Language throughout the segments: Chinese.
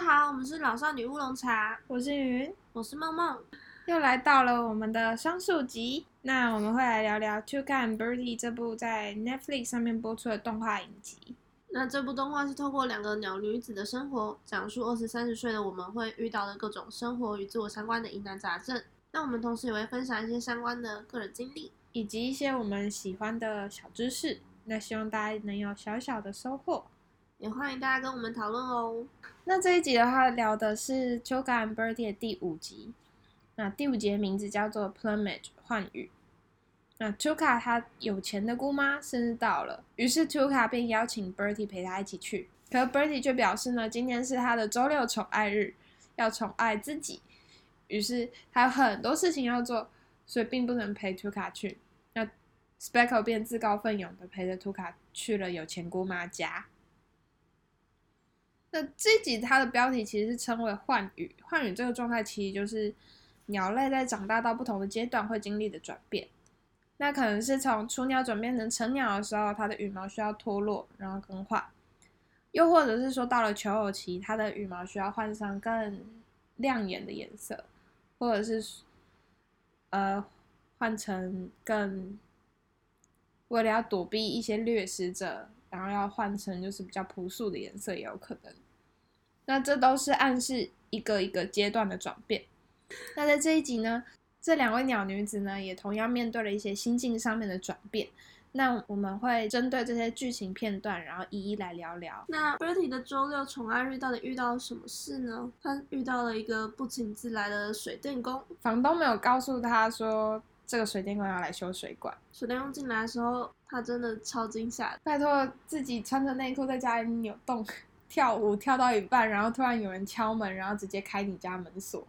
家好，我们是老少女乌龙茶，我是云，我是梦梦，又来到了我们的双数集。那我们会来聊聊《Tuca and Birdie》这部在 Netflix 上面播出的动画影集。那这部动画是透过两个鸟女子的生活，讲述二十三十岁的我们会遇到的各种生活与自我相关的疑难杂症。那我们同时也会分享一些相关的个人经历，以及一些我们喜欢的小知识。那希望大家能有小小的收获，也欢迎大家跟我们讨论哦。那这一集的话，聊的是《Tuca and Birdie》的第五集。那第五集的名字叫做《Plumage》幻羽。那 Tuca 他有钱的姑妈生日到了，于是 Tuca 便邀请 Birdie 陪他一起去。可 Birdie 却表示呢，今天是他的周六宠爱日，要宠爱自己。于是他有很多事情要做，所以并不能陪 Tuca 去。那 Speckle 便自告奋勇的陪着 Tuca 去了有钱姑妈家。那这集它的标题其实是称为幻羽，幻羽这个状态其实就是鸟类在长大到不同的阶段会经历的转变。那可能是从雏鸟转变成成鸟的时候，它的羽毛需要脱落，然后更换；又或者是说到了求偶期，它的羽毛需要换上更亮眼的颜色，或者是呃换成更为了要躲避一些掠食者，然后要换成就是比较朴素的颜色也有可能。那这都是暗示一个一个阶段的转变。那在这一集呢？这两位鸟女子呢，也同样面对了一些心境上面的转变。那我们会针对这些剧情片段，然后一一来聊聊。那 Bertie 的周六宠爱日到底遇到了什么事呢？他遇到了一个不请自来的水电工，房东没有告诉他说这个水电工要来修水管。水电工进来的时候，他真的超惊吓，拜托自己穿着内裤在家里扭动跳舞，跳到一半，然后突然有人敲门，然后直接开你家门锁。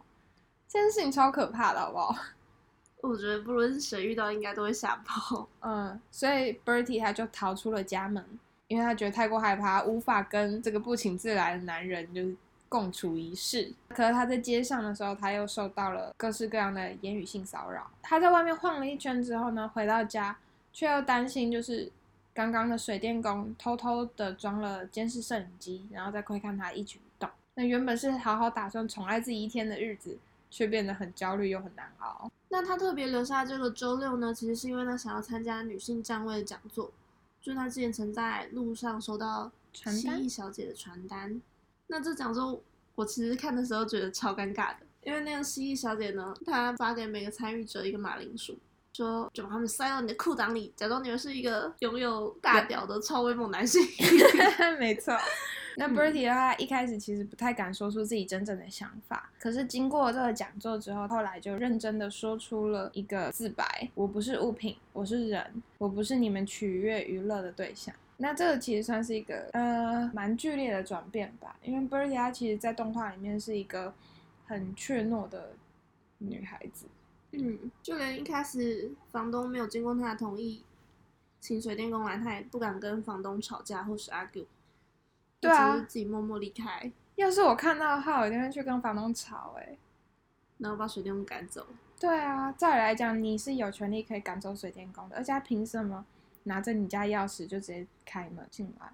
这件事情超可怕的，好不好？我觉得不论是谁遇到，应该都会吓跑。嗯，所以 Bertie 他就逃出了家门，因为他觉得太过害怕，无法跟这个不请自来的男人就是共处一室。可是他在街上的时候，他又受到了各式各样的言语性骚扰。他在外面晃了一圈之后呢，回到家却又担心，就是刚刚的水电工偷偷的装了监视摄影机，然后再窥看他一举一动。那原本是好好打算宠爱自己一天的日子。却变得很焦虑又很难熬。那他特别留下这个周六呢，其实是因为他想要参加女性站位的讲座，就是他之前曾在路上收到蜥蜴小姐的传单。那这讲座我其实看的时候觉得超尴尬的，因为那个蜥蜴小姐呢，她发给每个参与者一个马铃薯，说就把它们塞到你的裤裆里，假装你们是一个拥有大屌的超威猛男性。没错。那 Bertie 的话，一开始其实不太敢说出自己真正的想法，可是经过这个讲座之后，后来就认真的说出了一个自白：我不是物品，我是人，我不是你们取悦娱乐的对象。那这个其实算是一个呃蛮剧烈的转变吧，因为她其实在动画里面是一个很怯懦的女孩子，嗯，就连一开始房东没有经过她的同意请水电工来，她也不敢跟房东吵架或是 argue。对啊，自己默默离开。要是我看到的话，我一定会去跟房东吵哎，然后把水电工赶走。对啊，照理来讲，你是有权利可以赶走水电工的，而且他凭什么拿着你家钥匙就直接开门进来？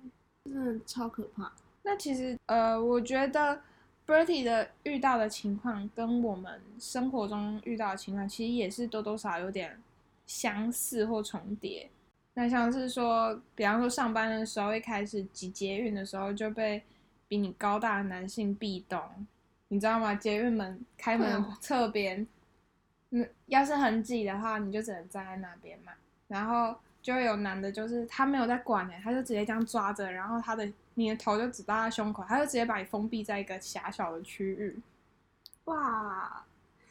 真的超可怕。那其实呃，我觉得 Bertie 的遇到的情况跟我们生活中遇到的情况，其实也是多多少有点相似或重叠。那像是说，比方说上班的时候，一开始挤捷运的时候就被比你高大的男性壁咚，你知道吗？捷运门开门侧边，嗯，要是很挤的话，你就只能站在那边嘛。然后就会有男的，就是他没有在管哎，他就直接这样抓着，然后他的你的头就只到他胸口，他就直接把你封闭在一个狭小的区域。哇！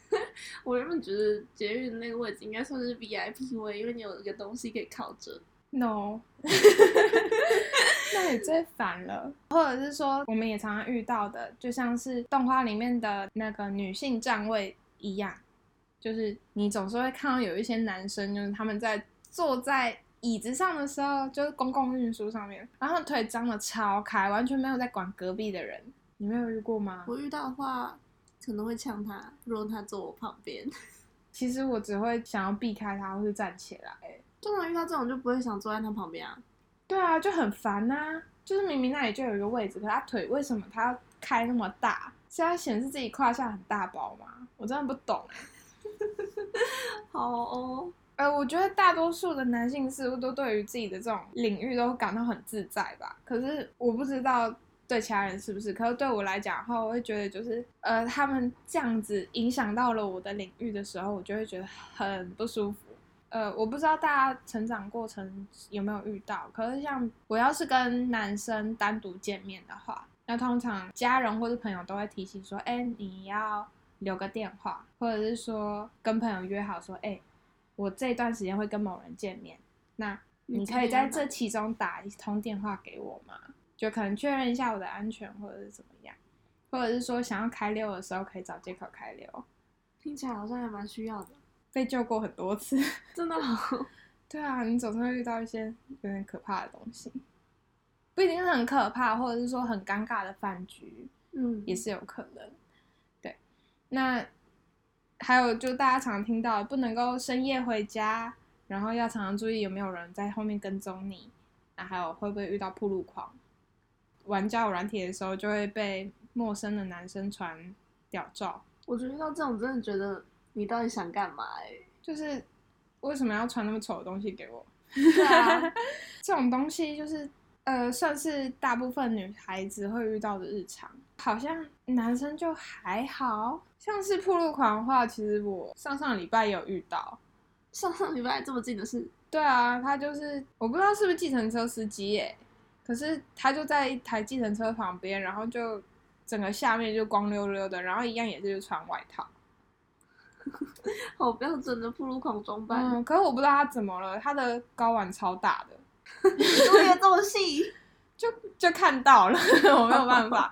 我原本觉得捷运那个位置应该算是 VIP 位，因为你有一个东西可以靠着。No，那也最烦了。或者是说，我们也常常遇到的，就像是动画里面的那个女性站位一样，就是你总是会看到有一些男生，就是他们在坐在椅子上的时候，就是公共运输上面，然后腿张的超开，完全没有在管隔壁的人。你没有遇过吗？我遇到的话。可能会呛他，如果他坐我旁边。其实我只会想要避开他，或是站起来。通常遇到这种就不会想坐在他旁边啊。对啊，就很烦呐。就是明明那里就有一个位置，可他腿为什么他要开那么大？是要显示自己胯下很大包吗？我真的不懂哎。好哦，呃，我觉得大多数的男性似乎都对于自己的这种领域都感到很自在吧。可是我不知道对其他人是不是，可是对我来讲的话，我会觉得就是呃，他们这样子影响到了我的领域的时候，我就会觉得很不舒服。呃，我不知道大家成长过程有没有遇到，可是像我要是跟男生单独见面的话，那通常家人或者朋友都会提醒说，哎，你要留个电话，或者是说跟朋友约好说，哎，我这段时间会跟某人见面，那你可以在这其中打一通电话给我吗？就可能确认一下我的安全或者是怎么样，或者是说想要开溜的时候可以找借口开溜，听起来好像还蛮需要的。被救过很多次，真的好。对啊，你总是会遇到一些有点可怕的东西，不一定是很可怕，或者是说很尴尬的饭局，嗯，也是有可能。对，那还有就大家常常听到不能够深夜回家，然后要常常注意有没有人在后面跟踪你，那还有会不会遇到铺路狂？玩交友软体的时候就会被陌生的男生传屌照。我觉得遇到这种真的觉得。你到底想干嘛？哎，就是为什么要传那么丑的东西给我？对啊，这种东西就是呃，算是大部分女孩子会遇到的日常。好像男生就还好，像是铺路狂的话，其实我上上礼拜有遇到。上上礼拜这么近的事？对啊，他就是我不知道是不是计程车司机耶，可是他就在一台计程车旁边，然后就整个下面就光溜溜的，然后一样也是就穿外套。好标准的铺路狂装扮。嗯，可是我不知道他怎么了，他的睾丸超大的，都有这么细，就就看到了，我没有办法。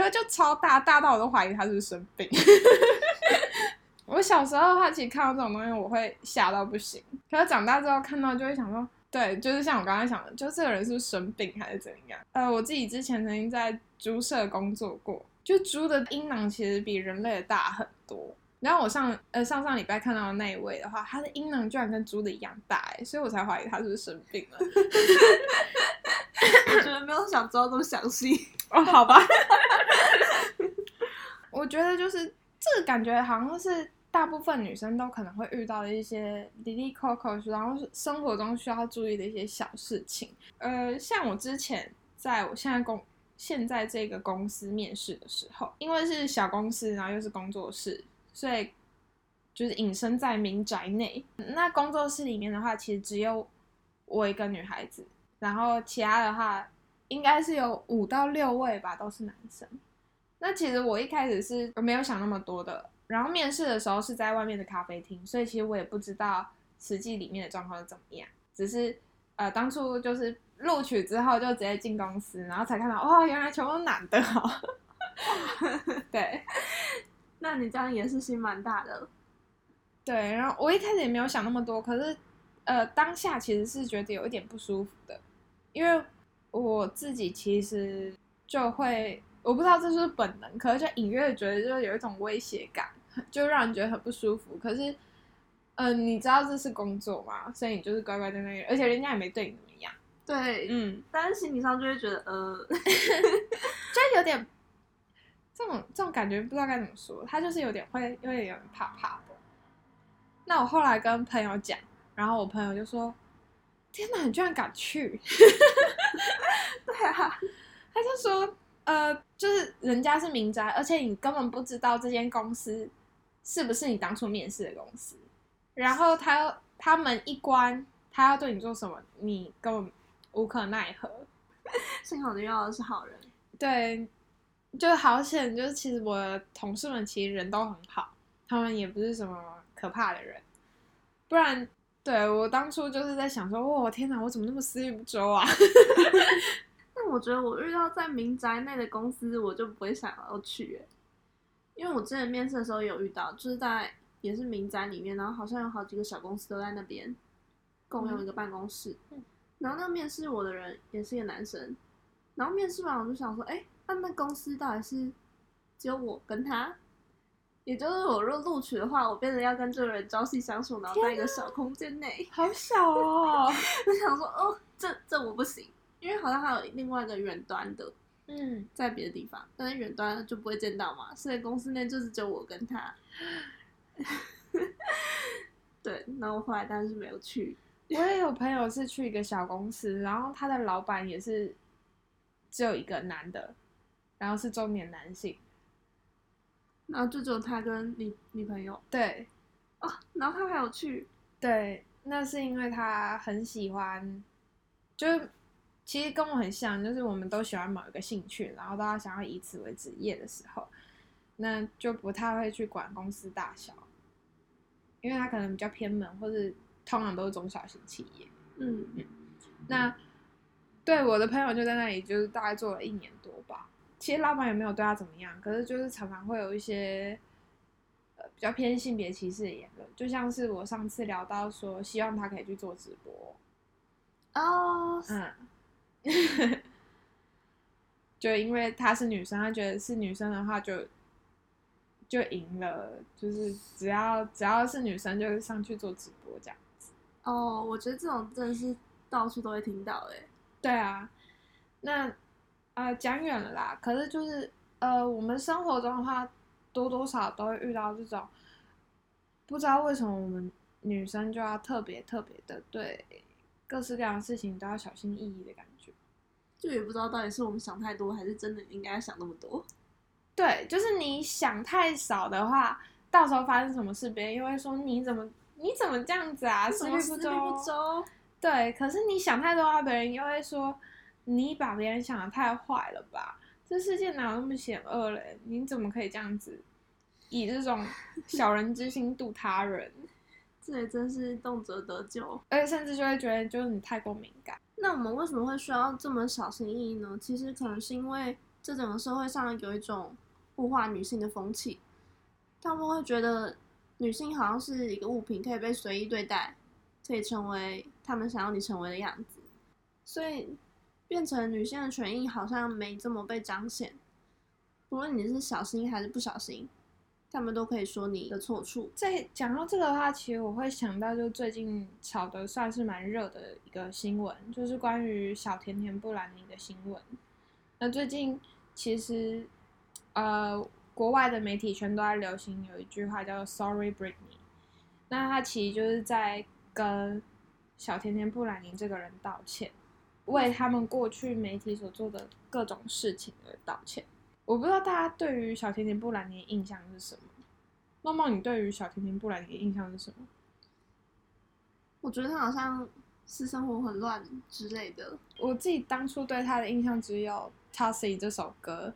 可是就超大，大到我都怀疑他是不是生病。我小时候的话其实看到这种东西，我会吓到不行。可是长大之后看到，就会想说，对，就是像我刚才想的，就这个人是不是生病还是怎样？呃，我自己之前曾经在猪舍工作过，就猪的阴囊其实比人类的大很多。然后我上呃上上礼拜看到的那一位的话，他的阴囊居然跟猪的一样大哎，所以我才怀疑他是不是生病了。我觉得没有想知道这么详细哦，好吧。我觉得就是这个感觉好像是大部分女生都可能会遇到的一些 lily coco，然后生活中需要注意的一些小事情。呃，像我之前在我现在公现在这个公司面试的时候，因为是小公司，然后又是工作室。所以就是隐身在民宅内。那工作室里面的话，其实只有我一个女孩子，然后其他的话应该是有五到六位吧，都是男生。那其实我一开始是没有想那么多的。然后面试的时候是在外面的咖啡厅，所以其实我也不知道实际里面的状况是怎么样。只是呃，当初就是录取之后就直接进公司，然后才看到哦，原来全部都男的哦。对。那你这样也是心蛮大的，对。然后我一开始也没有想那么多，可是，呃，当下其实是觉得有一点不舒服的，因为我自己其实就会，我不知道这是本能，可是就隐约觉得就是有一种威胁感，就让人觉得很不舒服。可是，嗯，你知道这是工作嘛，所以你就是乖乖在那里，而且人家也没对你怎么样。对，嗯，但是心理上就会觉得，呃 就有点。这种这种感觉不知道该怎么说，他就是有点会，有点有点怕怕的。那我后来跟朋友讲，然后我朋友就说：“天哪，你居然敢去！” 对啊，他就说：“呃，就是人家是民宅，而且你根本不知道这间公司是不是你当初面试的公司。然后他他们一关，他要对你做什么，你根本无可奈何。幸好你遇到的是好人。”对。就好险，就是其实我的同事们其实人都很好，他们也不是什么可怕的人，不然对我当初就是在想说，哇天哪，我怎么那么思虑不周啊？但我觉得我遇到在民宅内的公司，我就不会想要去，因为我之前面试的时候有遇到，就是在也是民宅里面，然后好像有好几个小公司都在那边共用一个办公室，然后那个面试我的人也是一个男生，然后面试完我就想说，哎。他们公司到底是只有我跟他，也就是我若录取的话，我变得要跟这个人朝夕相处，然后在一个小空间内，好小哦！我想说，哦，这这我不行，因为好像还有另外一个远端的，嗯，在别的地方，但是远端就不会见到嘛，所以公司内就是只有我跟他。对，然后后来当然是没有去。我也有朋友是去一个小公司，然后他的老板也是只有一个男的，然后是中年男性，然后就只有他跟女女朋友。对，哦，然后他还有去。对，那是因为他很喜欢，就是其实跟我很像，就是我们都喜欢某一个兴趣，然后都要想要以此为职业的时候，那就不太会去管公司大小，因为他可能比较偏门，或是通常都是中小型企业。嗯，那对我的朋友就在那里，就是大概做了一年多吧。其实老板也没有对他怎么样，可是就是常常会有一些呃比较偏性别歧视的言论，就像是我上次聊到说，希望他可以去做直播。哦，嗯，就因为她是女生，她觉得是女生的话就就赢了，就是只要只要是女生就上去做直播这样子。哦，我觉得这种真的是到处都会听到哎。对啊，那呃讲远了啦，可是就是呃我们生活中的话，多多少少都会遇到这种，不知道为什么我们女生就要特别特别的对各式各样的事情都要小心翼翼的感觉。就也不知道到底是我们想太多，还是真的应该想那么多。对，就是你想太少的话，到时候发生什么事，别人又会说你怎么你怎么这样子啊，思虑不思虑不周。对，可是你想太多的话，别人又会说你把别人想的太坏了吧？这世界哪有那么险恶嘞？你怎么可以这样子以这种小人之心度他人？这也真是动辄得咎，而且甚至就会觉得就是你太过敏感。那我们为什么会需要这么小心翼翼呢？其实可能是因为这整个社会上有一种物化女性的风气，他们会觉得女性好像是一个物品，可以被随意对待，可以成为他们想要你成为的样子，所以变成女性的权益好像没这么被彰显。无论你是小心还是不小心，他们都可以说你的错处。在讲到这个的话，其实我会想到，就最近炒的算是蛮热的一个新闻，就是关于小甜甜布兰妮的新闻。那最近其实，呃，国外的媒体圈都在流行有一句话叫做 “Sorry Britney”，那他其实就是在跟小甜甜布兰妮这个人道歉，为他们过去媒体所做的各种事情而道歉。我不知道大家对于小甜甜布兰妮的印象是什么？猫猫，你对于小甜甜布兰妮的印象是什么？我觉得她好像私生活很乱之类的。我自己当初对她的印象只有《Toxic》这首歌，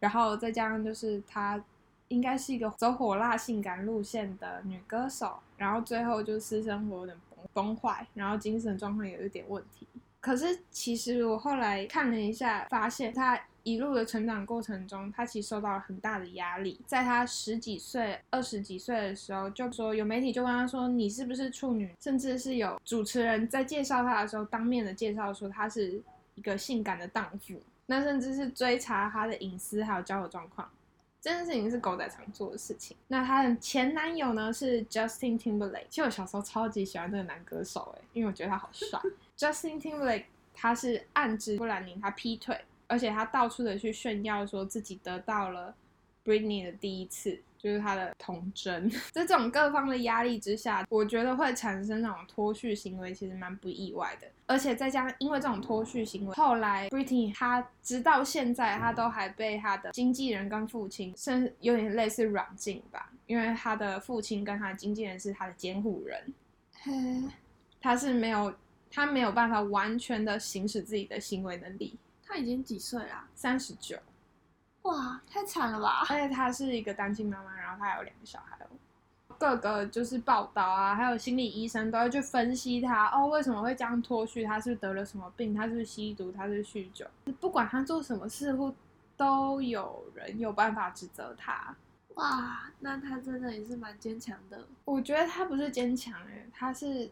然后再加上就是她应该是一个走火辣性感路线的女歌手，然后最后就私生活有点崩崩坏，然后精神状况有一点问题。可是其实我后来看了一下，发现她。一路的成长过程中，他其实受到了很大的压力。在他十几岁、二十几岁的时候，就说有媒体就问他说：“你是不是处女？”甚至是有主持人在介绍他的时候，当面的介绍说他是一个性感的荡妇。那甚至是追查他的隐私还有交友状况，这件事情是狗仔常做的事情。那他的前男友呢是 Justin Timberlake。其实我小时候超级喜欢这个男歌手，诶，因为我觉得他好帅。Justin Timberlake 他是暗指布兰妮他劈腿。而且他到处的去炫耀，说自己得到了 Britney 的第一次，就是他的童真。在 这种各方的压力之下，我觉得会产生那种脱序行为，其实蛮不意外的。而且再加上因为这种脱序行为，后来 Britney 她直到现在，她都还被她的经纪人跟父亲，甚至有点类似软禁吧，因为她的父亲跟她的经纪人是她的监护人，嘿，他是没有，他没有办法完全的行使自己的行为能力。他已经几岁啦？三十九，哇，太惨了吧！而且她是一个单亲妈妈，然后她有两个小孩哦。各个就是报道啊，还有心理医生都会去分析她哦，为什么会这样脱序？她是是得了什么病？她是是吸毒？她是酗酒？不管她做什么似，乎都有人有办法指责她。哇，那她真的也是蛮坚强的。我觉得她不是坚强哎，她是。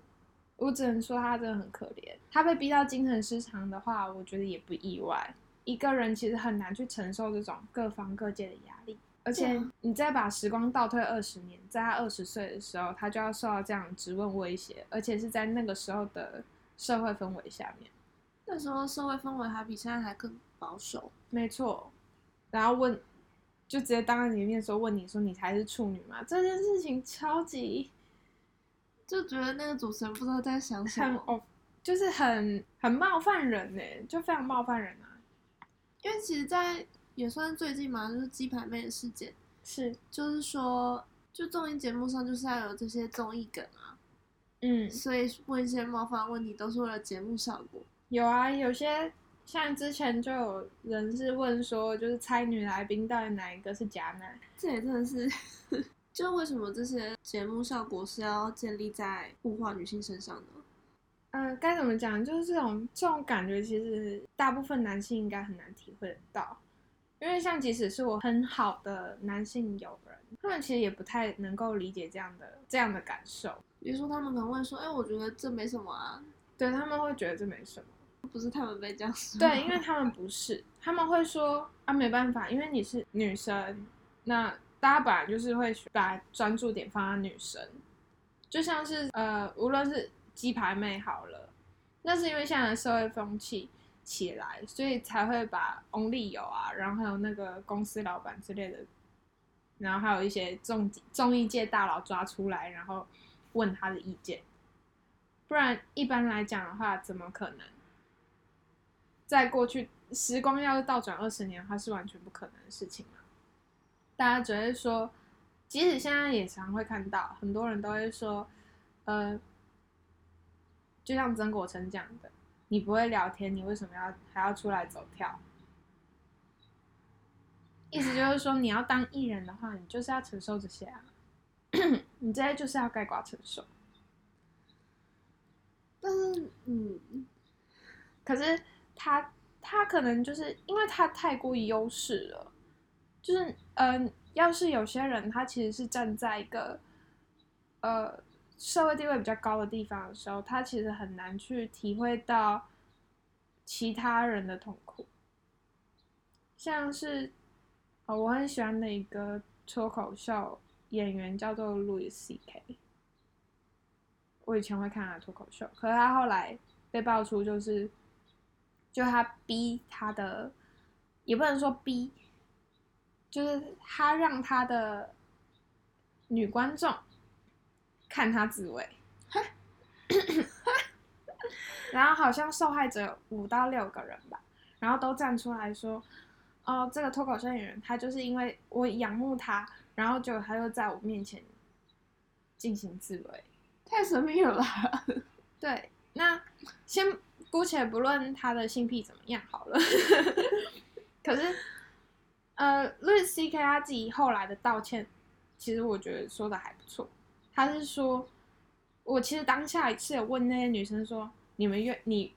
我只能说他真的很可怜。他被逼到精神失常的话，我觉得也不意外。一个人其实很难去承受这种各方各界的压力。而且你再把时光倒退二十年，在他二十岁的时候，他就要受到这样质问威胁，而且是在那个时候的社会氛围下面。那时候社会氛围还比现在还更保守。没错，然后问，就直接当着你的面说问你说你才是处女吗？这件事情超级，就觉得那个主持人不知道在想什么，哦，就是很很冒犯人呢，就非常冒犯人啊。因为其实，在也算最近嘛，就是鸡排妹的事件，是，就是说，就综艺节目上就是要有这些综艺梗啊，嗯，所以问一些冒犯问题都是为了节目效果。有啊，有些像之前就有人是问说，就是猜女来宾到底哪一个是假奶，这也真的是，就为什么这些节目效果是要建立在物化女性身上呢？嗯，该怎么讲？就是这种这种感觉，其实大部分男性应该很难体会得到，因为像即使是我很好的男性友人，他们其实也不太能够理解这样的这样的感受。比如说，他们可能会说：“哎，我觉得这没什么啊。”对他们会觉得这没什么。不是他们被这样说，对，因为他们不是，他们会说啊，没办法，因为你是女生，那大家本来就是会把专注点放在女生，就像是呃，无论是鸡排妹好了，那是因为现在社会风气起来，所以才会把 only 有啊，然后还有那个公司老板之类的，然后还有一些综综艺界大佬抓出来，然后问他的意见，不然一般来讲的话，怎么可能？在过去，时光要是倒转二十年的话，是完全不可能的事情嘛？大家只会说，即使现在也常会看到，很多人都会说，呃，就像曾国成讲的，你不会聊天，你为什么要还要出来走跳？意思就是说，你要当艺人的话，你就是要承受这些啊，你这些就是要盖瓜承受。但是，嗯，可是。他他可能就是因为他太过优势了，就是嗯，要是有些人他其实是站在一个呃社会地位比较高的地方的时候，他其实很难去体会到其他人的痛苦。像是哦我很喜欢的一个脱口秀演员叫做 Louis C.K.，我以前会看他脱口秀，可是他后来被爆出就是。就他逼他的，也不能说逼，就是他让他的女观众看他自慰，然后好像受害者五到六个人吧，然后都站出来说，哦，这个脱口秀演员他就是因为我仰慕他，然后就他又在我面前进行自慰，太神秘了吧？对，那先。姑且不论他的性癖怎么样好了，可是，呃，Louis C.K. 他自己后来的道歉，其实我觉得说的还不错。他是说，我其实当下是有问那些女生说，你们愿你，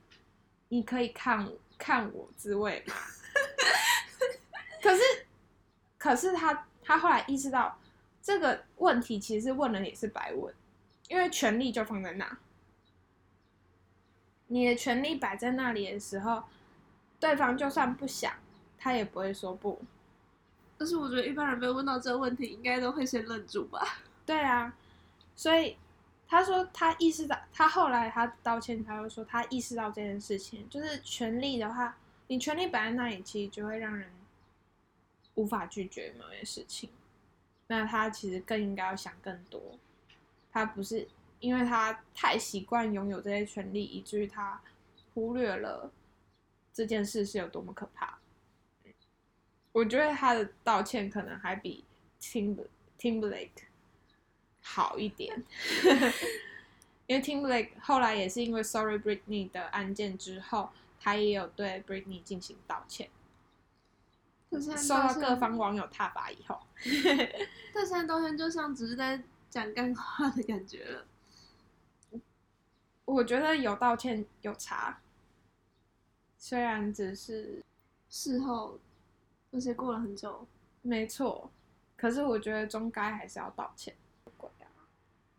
你可以看看我滋味吗？可是，可是他他后来意识到这个问题其实问了也是白问，因为权力就放在那。你的权利摆在那里的时候，对方就算不想，他也不会说不。但是我觉得一般人被问到这个问题，应该都会先愣住吧？对啊，所以他说他意识到，他后来他道歉，他就说他意识到这件事情，就是权利的话，你权利摆在那里，其实就会让人无法拒绝某些事情。那他其实更应该要想更多，他不是。因为他太习惯拥有这些权利，以至于他忽略了这件事是有多么可怕。我觉得他的道歉可能还比 Tim Tim Blake 好一点，因为 Timberlake 后来也是因为 Sorry Britney 的案件之后，他也有对 Britney 进行道歉，受到各方网友挞伐以后，但现在道歉就像只是在讲干话的感觉了。我觉得有道歉有差，虽然只是事后，而且过了很久，没错。可是我觉得中该还是要道歉。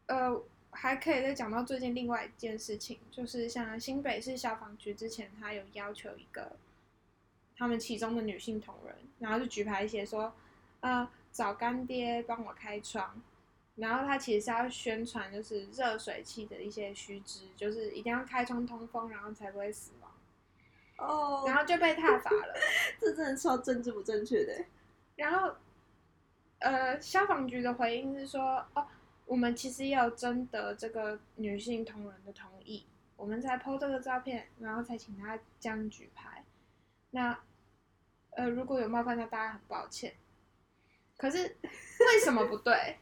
呃，还可以再讲到最近另外一件事情，就是像新北市消防局之前，他有要求一个他们其中的女性同仁，然后就举牌写说，呃，找干爹帮我开窗。然后他其实是要宣传，就是热水器的一些须知，就是一定要开窗通风，然后才不会死亡。哦，然后就被踏伐了。这真的超政治不正确的。然后，呃，消防局的回应是说，哦，我们其实也有征得这个女性同仁的同意，我们才 PO 这个照片，然后才请她这样举牌。那，呃，如果有冒犯到大家，很抱歉。可是为什么不对？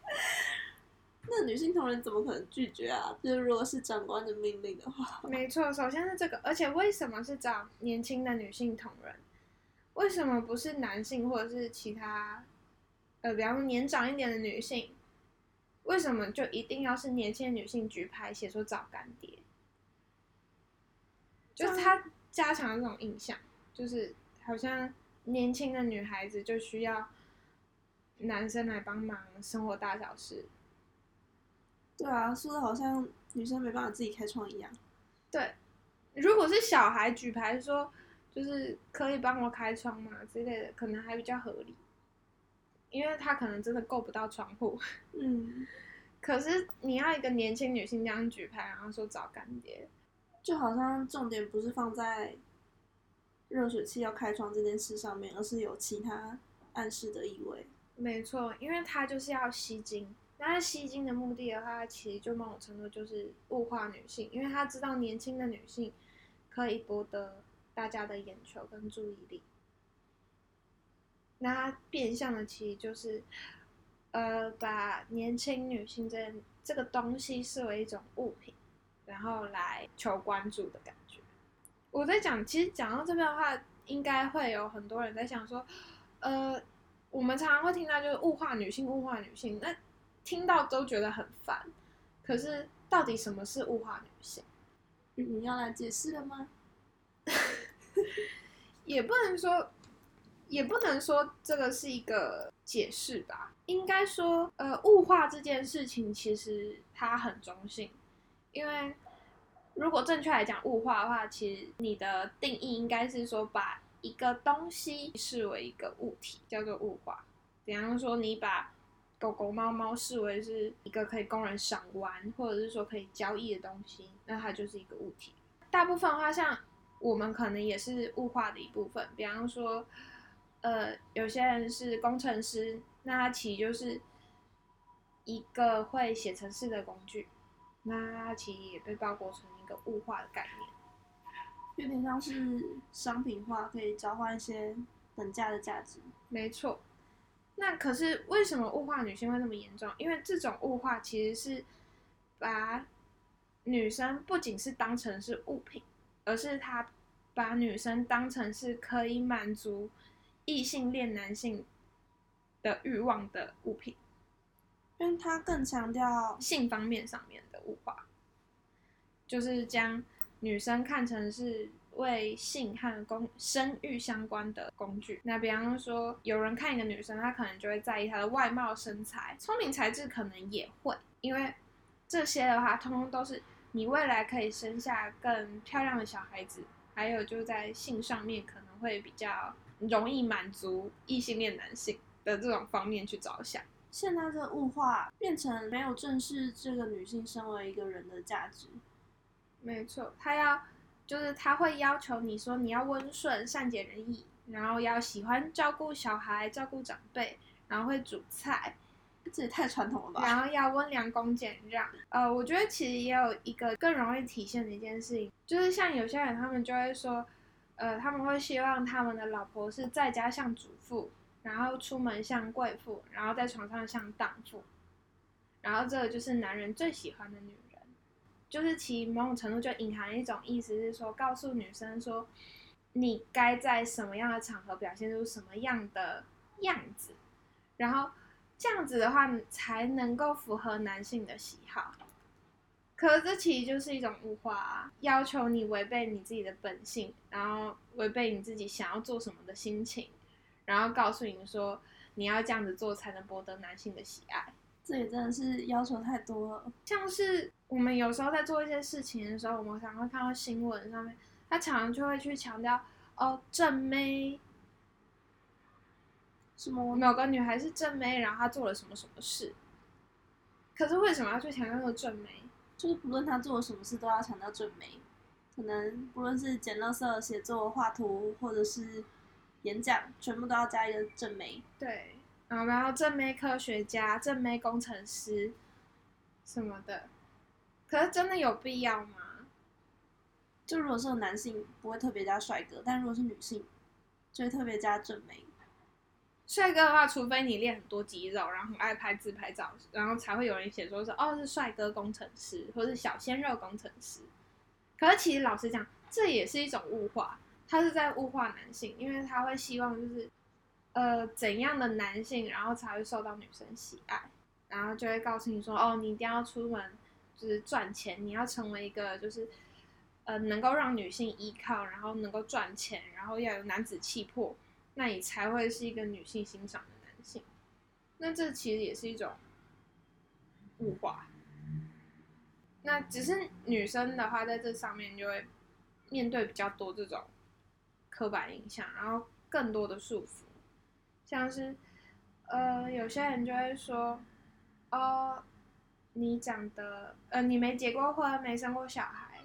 那女性同仁怎么可能拒绝啊？就是如果是长官的命令的话。没错，首先是这个，而且为什么是找年轻的女性同仁？为什么不是男性或者是其他，呃，比方说年长一点的女性？为什么就一定要是年轻的女性举牌写说找干爹？就是他加强这种印象，就是好像年轻的女孩子就需要男生来帮忙生活大小事。对啊，说的好像女生没办法自己开创一样。对，如果是小孩举牌说。就是可以帮我开窗嘛之类的，可能还比较合理，因为他可能真的够不到窗户。嗯，可是你要一个年轻女性这样举牌，然后说找干爹，就好像重点不是放在热水器要开窗这件事上面，而是有其他暗示的意味。没错，因为他就是要吸金，那吸金的目的的话，其实就某种程度就是物化女性，因为他知道年轻的女性可以博得。大家的眼球跟注意力，那变相的其实就是，呃，把年轻女性这这个东西视为一种物品，然后来求关注的感觉。我在讲，其实讲到这边的话，应该会有很多人在想说，呃，我们常常会听到就是物化女性，物化女性，那听到都觉得很烦。可是到底什么是物化女性？你要来解释了吗？也不能说，也不能说这个是一个解释吧。应该说，呃，物化这件事情其实它很中性，因为如果正确来讲物化的话，其实你的定义应该是说把一个东西视为一个物体，叫做物化。比方说，你把狗狗、猫猫视为是一个可以供人赏玩，或者是说可以交易的东西，那它就是一个物体。大部分的话，像我们可能也是物化的一部分，比方说，呃，有些人是工程师，那他其实就是一个会写程式的工具，那他其实也被包裹成一个物化的概念，有点像是商品化，可以交换一些等价的价值。没错，那可是为什么物化女性会那么严重？因为这种物化其实是把女生不仅是当成是物品。而是他把女生当成是可以满足异性恋男性的欲望的物品，因为他更强调性方面上面的物化，就是将女生看成是为性和工生育相关的工具。那比方说，有人看一个女生，她可能就会在意她的外貌、身材、聪明才智，可能也会，因为这些的话，通通都是。你未来可以生下更漂亮的小孩子，还有就在性上面可能会比较容易满足异性恋男性的这种方面去着想。现在这物化变成没有正视这个女性身为一个人的价值。没错，他要就是他会要求你说你要温顺、善解人意，然后要喜欢照顾小孩、照顾长辈，然后会煮菜。这也太传统了吧！然后要温良恭俭让。呃，我觉得其实也有一个更容易体现的一件事情，就是像有些人他们就会说，呃，他们会希望他们的老婆是在家像主妇，然后出门像贵妇，然后在床上像荡妇。然后这个就是男人最喜欢的女人，就是其某种程度就隐含一种意思是说，告诉女生说，你该在什么样的场合表现出什么样的样子，然后。这样子的话，才能够符合男性的喜好。可是这其实就是一种物化，啊，要求你违背你自己的本性，然后违背你自己想要做什么的心情，然后告诉你说你要这样子做才能博得男性的喜爱。这也真的是要求太多了。像是我们有时候在做一些事情的时候，我们常常会看到新闻上面，他常常就会去强调哦正妹。什么？某个女孩是正妹，然后她做了什么什么事？可是为什么要去强调那个正妹？就是不论他做了什么事，都要强调正美。可能不论是捡垃圾、写作、画图，或者是演讲，全部都要加一个正妹。对，然后然后正妹科学家、正妹工程师什么的，可是真的有必要吗？就如果是男性，不会特别加帅哥；但如果是女性，就会特别加正妹。帅哥的话，除非你练很多肌肉，然后很爱拍自拍照，然后才会有人写说是哦是帅哥工程师，或是小鲜肉工程师。可是其实老实讲，这也是一种物化，他是在物化男性，因为他会希望就是呃怎样的男性，然后才会受到女生喜爱，然后就会告诉你说哦你一定要出门就是赚钱，你要成为一个就是呃能够让女性依靠，然后能够赚钱，然后要有男子气魄。那你才会是一个女性欣赏的男性，那这其实也是一种物化。那只是女生的话，在这上面就会面对比较多这种刻板印象，然后更多的束缚，像是呃，有些人就会说，哦，你长得呃，你没结过婚，没生过小孩，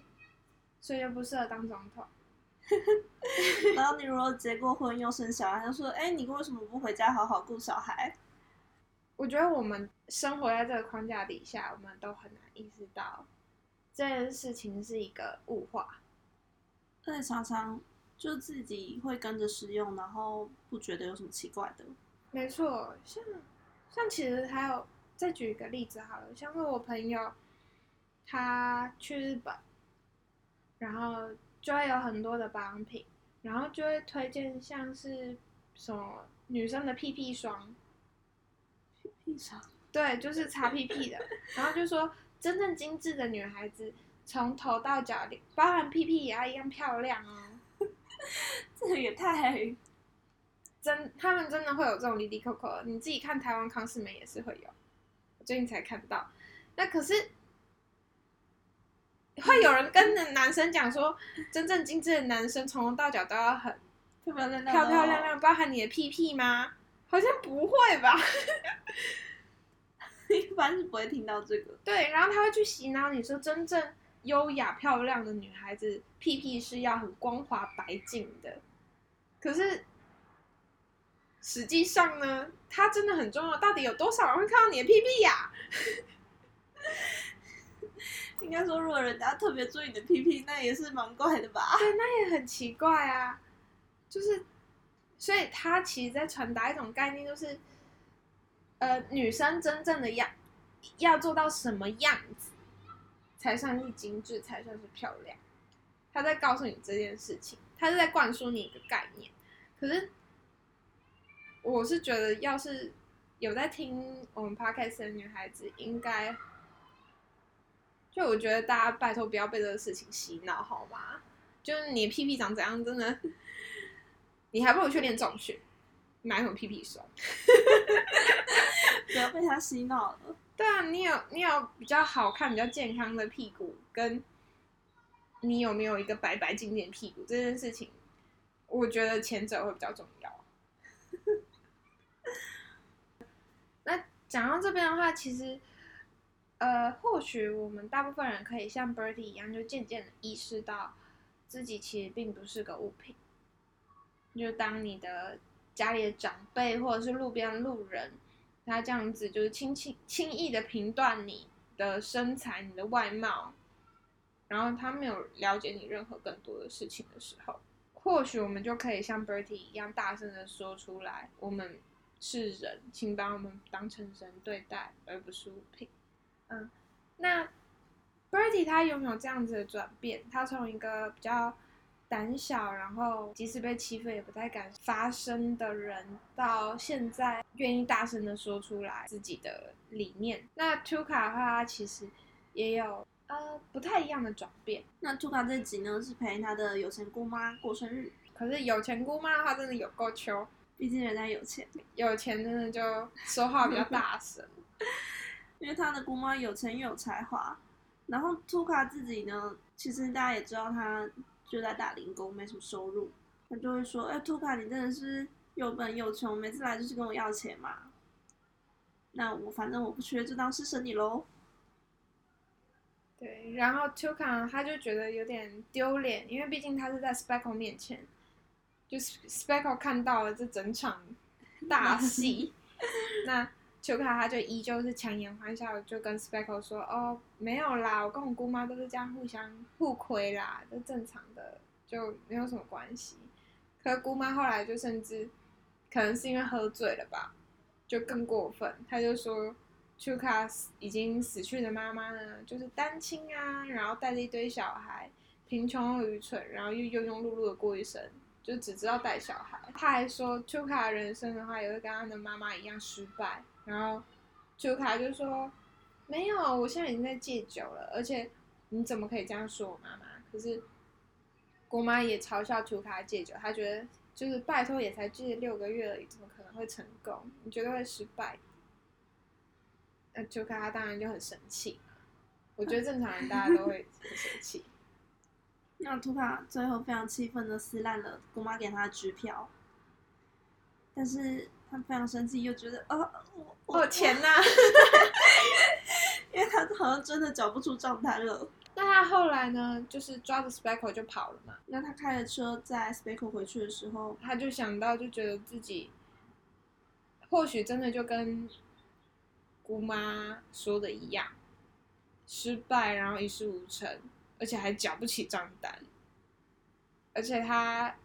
所以就不适合当总统。然后你如果结过婚又生小孩，他说：“哎，你为什么不回家好好顾小孩？”我觉得我们生活在这个框架底下，我们都很难意识到这件事情是一个物化，而且常常就自己会跟着使用，然后不觉得有什么奇怪的。没错，像像其实还有再举一个例子好了，像是我朋友他去日本，然后。就会有很多的保养品，然后就会推荐像是什么女生的屁屁霜，屁屁霜，对，就是擦屁屁的。然后就说真正精致的女孩子，从头到脚，包含屁屁也要一样漂亮哦。这个也太真，他们真的会有这种滴滴扣扣。你自己看台湾康世美也是会有，我最近才看到。那可是。会有人跟男生讲说，真正精致的男生从头到脚都要很漂漂亮亮，漂漂亮亮，包含你的屁屁吗？好像不会吧，一般是不会听到这个。对，然后他会去洗脑你说，真正优雅漂亮的女孩子屁屁是要很光滑白净的。可是实际上呢，它真的很重要。到底有多少人会看到你的屁屁呀？应该说，如果人家特别注意你的屁屁，那也是蛮怪的吧？对，那也很奇怪啊。就是，所以他其实在传达一种概念，就是，呃，女生真正的样要做到什么样子，才算是精致，才算是漂亮。他在告诉你这件事情，他是在灌输你一个概念。可是，我是觉得，要是有在听我们 podcast 的女孩子，应该。就我觉得大家拜托不要被这个事情洗脑好吗？就是你屁屁长怎样，真的，你还不如去练重训，买什么屁屁霜，不要被他洗脑了。对啊，你有你有比较好看、比较健康的屁股，跟你有没有一个白白净净屁股这件事情，我觉得前者会比较重要。那讲到这边的话，其实。呃，或许我们大部分人可以像 Birdy 一样，就渐渐的意识到自己其实并不是个物品。就当你的家里的长辈或者是路边路人，他这样子就是轻轻轻易的评断你的身材、你的外貌，然后他没有了解你任何更多的事情的时候，或许我们就可以像 Birdy 一样大声的说出来：我们是人，请把我们当成人对待，而不是物品。嗯，那 Birdy 他拥有这样子的转变，他从一个比较胆小，然后即使被欺负也不太敢发声的人，到现在愿意大声的说出来自己的理念。那 Tuka 的话，其实也有呃不太一样的转变。那 Tuka 这集呢，是陪他的有钱姑妈过生日。可是有钱姑妈的话，真的有够穷，毕竟人家有钱，有钱真的就说话比较大声。因为他的姑妈有钱又有才华，然后图卡自己呢，其实大家也知道他就在打零工，没什么收入，他就会说：“哎，图卡你真的是又笨又穷，每次来就是跟我要钱嘛。”那我反正我不缺，就当施舍你喽。对，然后 Tuka 他就觉得有点丢脸，因为毕竟他是在 Speckle 面前，就是 Speckle 看到了这整场大戏，那丘卡他就依旧是强颜欢笑，就跟 Speckle 说：“哦，没有啦，我跟我姑妈都是这样互相互亏啦，这正常的，就没有什么关系。”可姑妈后来就甚至可能是因为喝醉了吧，就更过分，他就说。丘卡已经死去的妈妈呢，就是单亲啊，然后带着一堆小孩，贫穷又愚蠢，然后又庸庸碌碌的过一生，就只知道带小孩。他还说丘卡人生的话，也会跟他的妈妈一样失败。然后丘卡就说：“没有，我现在已经在戒酒了，而且你怎么可以这样说我妈妈？”可是姑妈也嘲笑丘卡戒酒，她觉得就是拜托，也才戒六个月而已，怎么可能会成功？你觉得会失败。那就看他当然就很生气，我觉得正常人大家都会很生气。那图卡最后非常气愤的撕烂了姑妈给他的支票，但是他非常生气，又觉得啊，我我钱呐，因为他好像真的找不出账单了。那他后来呢，就是抓着 Speckle 就跑了嘛。那他开着车在 Speckle 回去的时候，他就想到，就觉得自己或许真的就跟。姑妈说的一样，失败，然后一事无成，而且还缴不起账单。而且他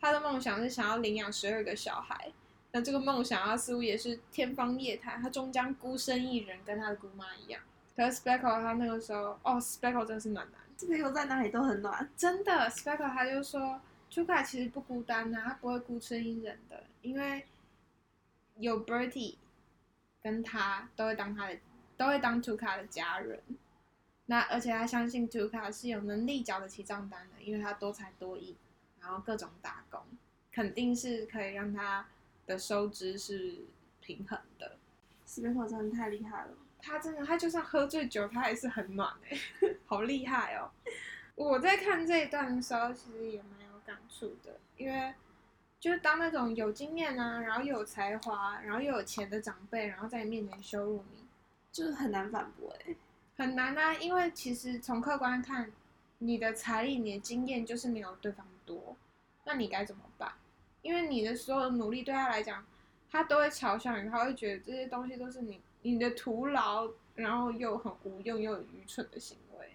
他的梦想是想要领养十二个小孩，那这个梦想啊，似乎也是天方夜谭。他终将孤身一人，跟他的姑妈一样。可是 Speckle 他那个时候，哦，Speckle 真是暖男，Speckle 在哪里都很暖，真的。Speckle 他就说 c h u k a 其实不孤单呐，他不会孤身一人的，因为有 Bertie。跟他都会当他的，都会当图卡的家人。那而且他相信图卡是有能力缴得起账单的，因为他多才多艺，然后各种打工，肯定是可以让他的收支是平衡的。斯贝克真的太厉害了，他真的，他就算喝醉酒，他还是很暖哎，好厉害哦！我在看这一段的时候，其实也蛮有感触的，因为。就是当那种有经验啊，然后又有才华，然后又有钱的长辈，然后在你面前羞辱你，就是很难反驳哎，很难啊！因为其实从客观看，你的财力、你的经验就是没有对方多，那你该怎么办？因为你的所有努力对他来讲，他都会嘲笑你，他会觉得这些东西都是你你的徒劳，然后又很无用又很愚蠢的行为。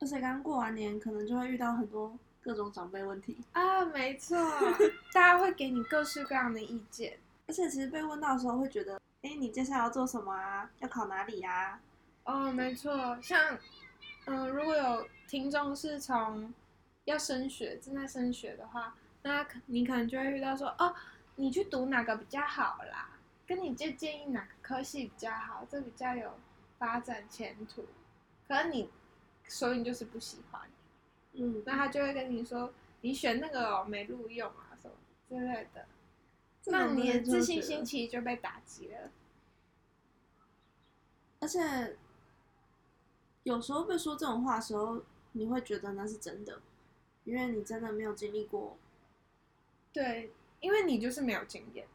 而且刚过完年，可能就会遇到很多。各种长辈问题啊，没错，大家会给你各式各样的意见，而且其实被问到的时候会觉得，哎，你接下来要做什么啊？要考哪里呀？哦，没错，像，嗯，如果有听众是从要升学，正在升学的话，那可你可能就会遇到说，哦，你去读哪个比较好啦？跟你就建议哪个科系比较好，这比较有发展前途，可是你，所以你就是不喜欢。嗯，那他就会跟你说，你选那个没录用啊，什么之类的，那你的自信心其实就被打击了。而且有时候被说这种话的时候，你会觉得那是真的，因为你真的没有经历过。对，因为你就是没有经验。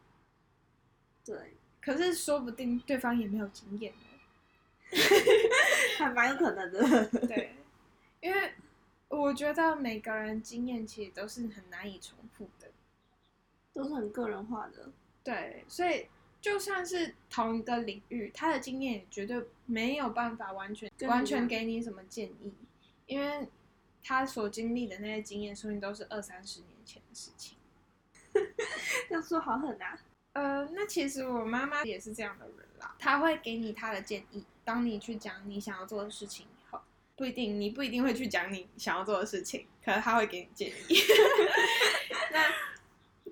对，可是说不定对方也没有经验哦，还蛮有可能的。对，因为。我觉得每个人经验其实都是很难以重复的，都是很个人化的。对，所以就算是同一个领域，他的经验也绝对没有办法完全完全给你什么建议，因为他所经历的那些经验，说不定都是二三十年前的事情。要说好狠啊！呃，那其实我妈妈也是这样的人啦，她会给你她的建议，当你去讲你想要做的事情以后。不一定，你不一定会去讲你想要做的事情，可是他会给你建议。那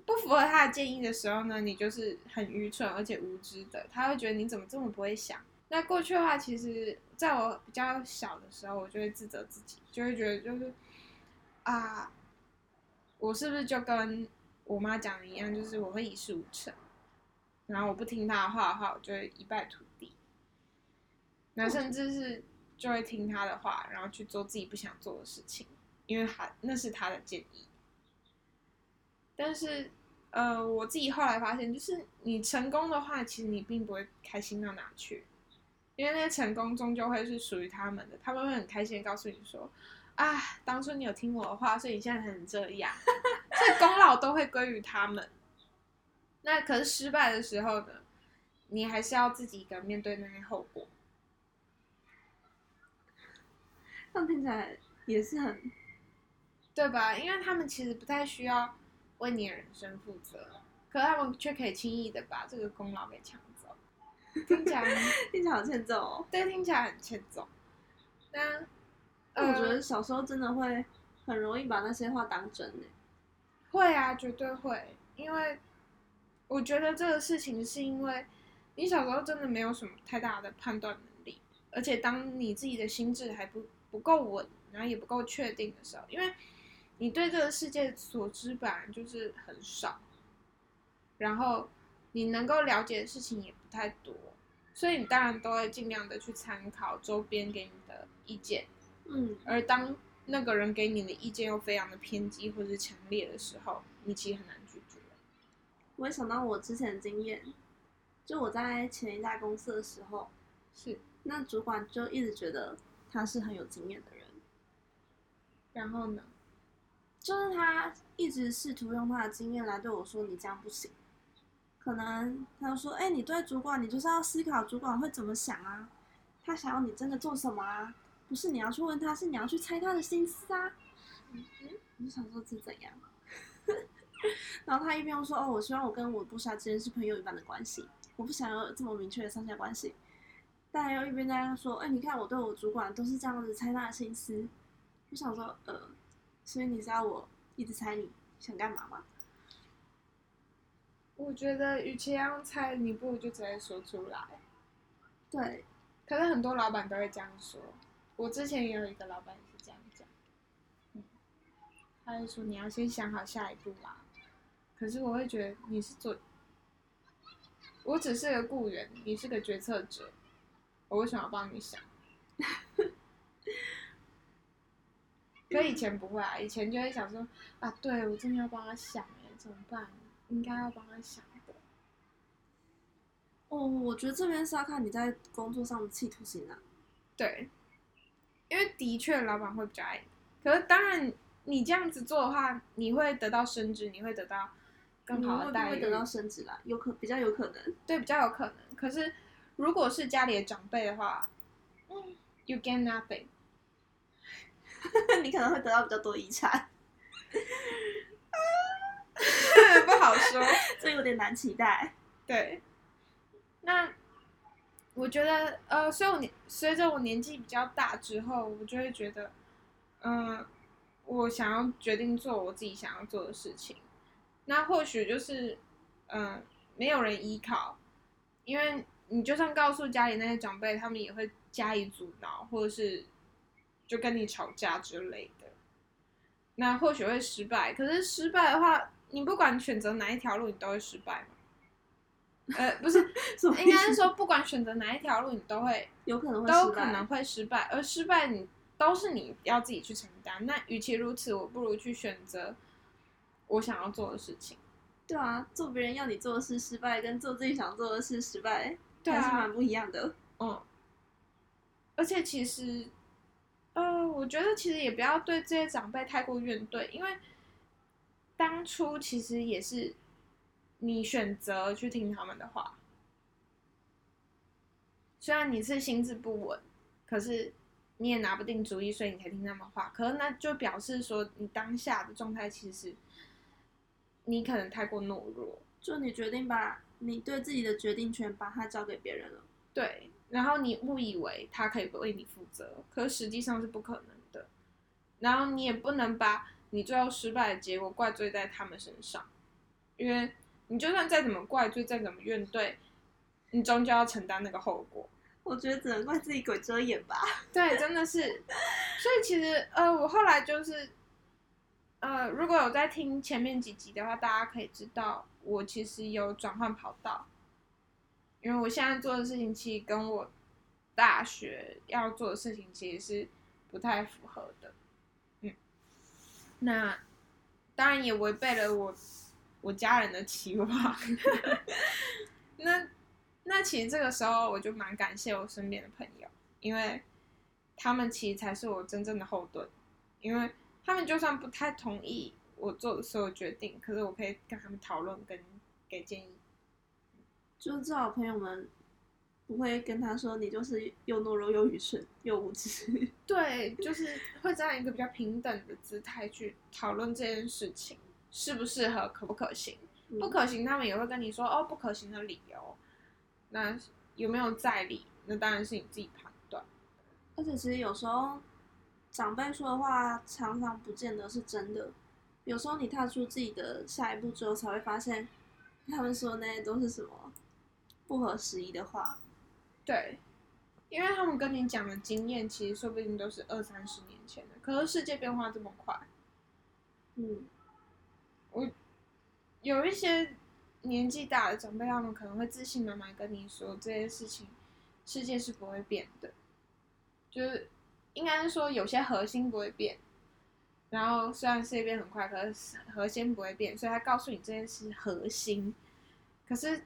不符合他的建议的时候呢，你就是很愚蠢而且无知的。他会觉得你怎么这么不会想？那过去的话，其实在我比较小的时候，我就会自责自己，就会觉得就是啊，我是不是就跟我妈讲的一样，就是我会一事无成，然后我不听她的话的话，我就会一败涂地。那甚至是。就会听她的话，然后去做自己不想做的事情，因为她那是她的建议。但是，呃，我自己后来发现，就是你成功的话，其实你并不会开心到哪去，因为那些成功终究会是属于他们的，他们会很开心的告诉你说，啊，当初你有听我的话，所以你现在才能这样，所以功劳都会归于他们。那可是失败的时候呢，你还是要自己一个人面对那些后果。那听起来也是很，对吧？因为他们其实不太需要为你的人生负责，可他们却可以轻易的把这个功劳给抢走。听起来 听起来好欠揍哦。对，听起来很欠揍。那我觉得小时候真的会很容易把那些话当真呢。会啊，绝对会。因为我觉得这个事情是因为你小时候真的没有什么太大的判断能力，而且当你自己的心智还不不够稳，然后也不够确定的时候，因为你对这个世界所知本来就是很少，然后你能够了解的事情也不太多，所以你当然都会尽量的去参考周边给你的意见，嗯，而当那个人给你的意见又非常的偏激或者是强烈的时候，你其实很难拒绝。我也想到我之前的经验，就我在前一家公司的时候，是那主管就一直觉得。他是很有经验的人，然后呢，就是他一直试图用他的经验来对我说：“你这样不行。”可能他就说：“哎，你对主管，你就是要思考主管会怎么想啊？他想要你真的做什么啊？不是你要去问他，是你要去猜他的心思啊。”嗯我就想说是怎样，然后他一边又说：“哦，我希望我跟我部下之间是朋友一般的关系，我不想要这么明确的上下关系。”但又一边在说：“哎，你看我对我主管都是这样子猜他的心思。”我想说：“呃，所以你知道我一直猜你想干嘛吗？”我觉得，与其要猜，你不如就直接说出来。对，可是很多老板都会这样说。我之前也有一个老板也是这样讲，嗯，他就说你要先想好下一步啦。可是我会觉得你是做，我只是个雇员，你是个决策者。我为什么要帮你想？可以前不会啊，以前就会想说啊，对我真的要帮他想哎，怎么办？应该要帮他想的。哦，我觉得这边是要看你在工作上的企图心啊。对，因为的确老板会比较爱你，可是当然你这样子做的话，你会得到升职，你会得到更好的待遇，会得到升职啦，有可比较有可能，对，比较有可能。可是。如果是家里的长辈的话，嗯，you get nothing，你可能会得到比较多遗产，不好说，这有点难期待。对，那我觉得，呃，随我年随着我年纪比较大之后，我就会觉得，嗯，我想要决定做我自己想要做的事情，那或许就是，嗯，没有人依靠，因为。你就算告诉家里那些长辈，他们也会加以阻挠，或者是就跟你吵架之类的。那或许会失败，可是失败的话，你不管选择哪一条路，你都会失败嘛？呃，不是，应该是说不管选择哪一条路，你都会有可能都可能会失败，而失败你都是你要自己去承担。那与其如此，我不如去选择我想要做的事情。对啊，做别人要你做的事失败，跟做自己想做的事失败。对啊，蛮不一样的。嗯，而且其实，呃，我觉得其实也不要对这些长辈太过怨怼，因为当初其实也是你选择去听他们的话，虽然你是心智不稳，可是你也拿不定主意，所以你才听他们话。可是那就表示说，你当下的状态其实你可能太过懦弱，就你决定把。你对自己的决定权把它交给别人了，对，然后你误以为他可以为你负责，可实际上是不可能的。然后你也不能把你最后失败的结果怪罪在他们身上，因为你就算再怎么怪罪，再怎么怨怼，你终究要承担那个后果。我觉得只能怪自己鬼遮眼吧。对，真的是。所以其实呃，我后来就是呃，如果有在听前面几集的话，大家可以知道。我其实有转换跑道，因为我现在做的事情其实跟我大学要做的事情其实是不太符合的，嗯，那当然也违背了我我家人的期望。那那其实这个时候我就蛮感谢我身边的朋友，因为他们其实才是我真正的后盾，因为他们就算不太同意我做的所有决定，可是我可以跟他们讨论跟给建议。就至少朋友们不会跟他说你就是又懦弱又愚蠢又无知。对，就是会这样一个比较平等的姿态去讨论这件事情适不适合、可不可行。不可行，他们也会跟你说哦，不可行的理由。那有没有在理？那当然是你自己判断。而且其实有时候长辈说的话，常常不见得是真的。有时候你踏出自己的下一步之后，才会发现他们说的那些都是什么不合时宜的话。对，因为他们跟你讲的经验，其实说不定都是二三十年前的。可是世界变化这么快，嗯，我。有一些年纪大的长辈，他们可能会自信满满跟你说这些事情，世界是不会变的，就是应该是说有些核心不会变，然后虽然世界变很快，可是核心不会变，所以他告诉你这件事核心，可是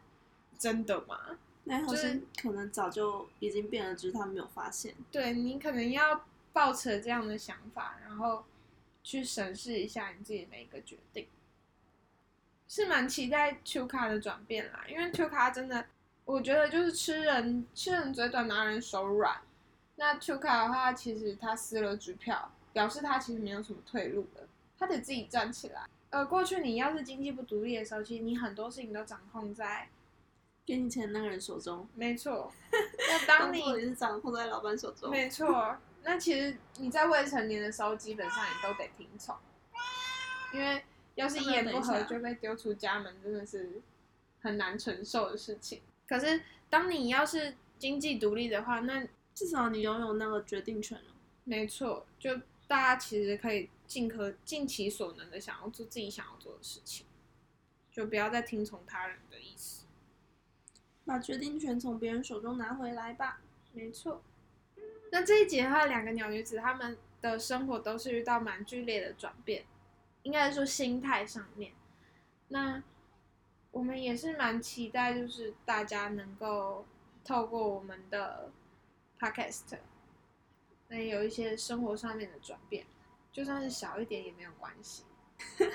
真的吗？那核心可能早就已经变了，只是他没有发现。对你可能要抱持这样的想法，然后去审视一下你自己的每一个决定。是蛮期待卡的转变啦，因为卡真的，我觉得就是吃人吃人嘴短，拿人手软。那卡的话，其实他撕了支票，表示他其实没有什么退路了，他得自己站起来。呃，过去你要是经济不独立的时候，其实你很多事情都掌控在给你钱那个人手中。没错。那当你你是掌控在老板手中。没错。那其实你在未成年的时候，基本上也都得听从，因为。要是一言不合就被丢出家门，真的是很难承受的事情。可是，当你要是经济独立的话，那至少你拥有那个决定权了。没错，就大家其实可以尽可尽其所能的想要做自己想要做的事情，就不要再听从他人的意思，把决定权从别人手中拿回来吧。没错。那这一集的话，两个鸟女子她们的生活都是遇到蛮剧烈的转变。应该说心态上面，那我们也是蛮期待，就是大家能够透过我们的 podcast，能有一些生活上面的转变，就算是小一点也没有关系。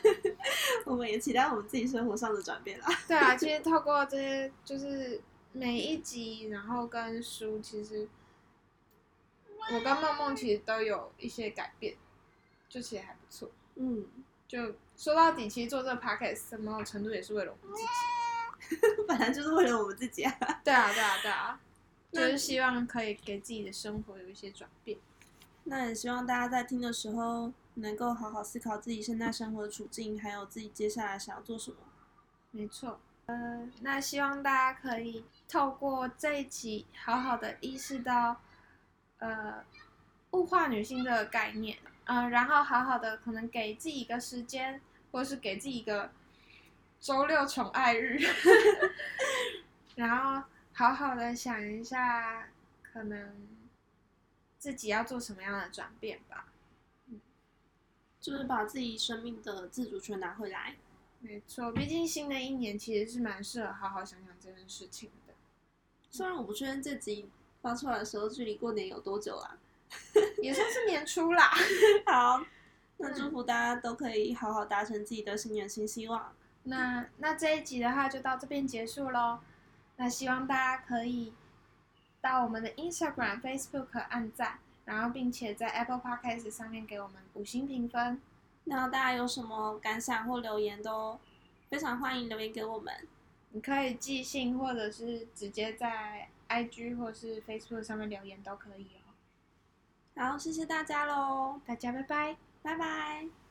我们也期待我们自己生活上的转变啦。对啊，其实透过这些，就是每一集，然后跟书，其实我跟梦梦其实都有一些改变，就其实还不错。嗯。就说到底，其实做这个 podcast 某种程度也是为了我们自己，本来就是为了我们自己啊。对啊，对啊，对啊，就是希望可以给自己的生活有一些转变。那也希望大家在听的时候，能够好好思考自己现在生活的处境，还有自己接下来想要做什么。没错，呃，那希望大家可以透过这一集，好好的意识到，呃，物化女性这个概念。嗯，然后好好的，可能给自己一个时间，或者是给自己一个周六宠爱日，然后好好的想一下，可能自己要做什么样的转变吧。嗯，就是把自己生命的自主权拿回来。没错，毕竟新的一年其实是蛮适合好好想想这件事情的。虽然我不确定这集发出来的时候，距离过年有多久啦。也算是年初啦。好，那祝福大家都可以好好达成自己的新年新希望。那那这一集的话就到这边结束喽。那希望大家可以到我们的 Instagram、Facebook 按赞，然后并且在 Apple Podcast 上面给我们五星评分。那大家有什么感想或留言都非常欢迎留言给我们。你可以寄信或者是直接在 IG 或是 Facebook 上面留言都可以哦。好，谢谢大家喽！大家拜拜，拜拜。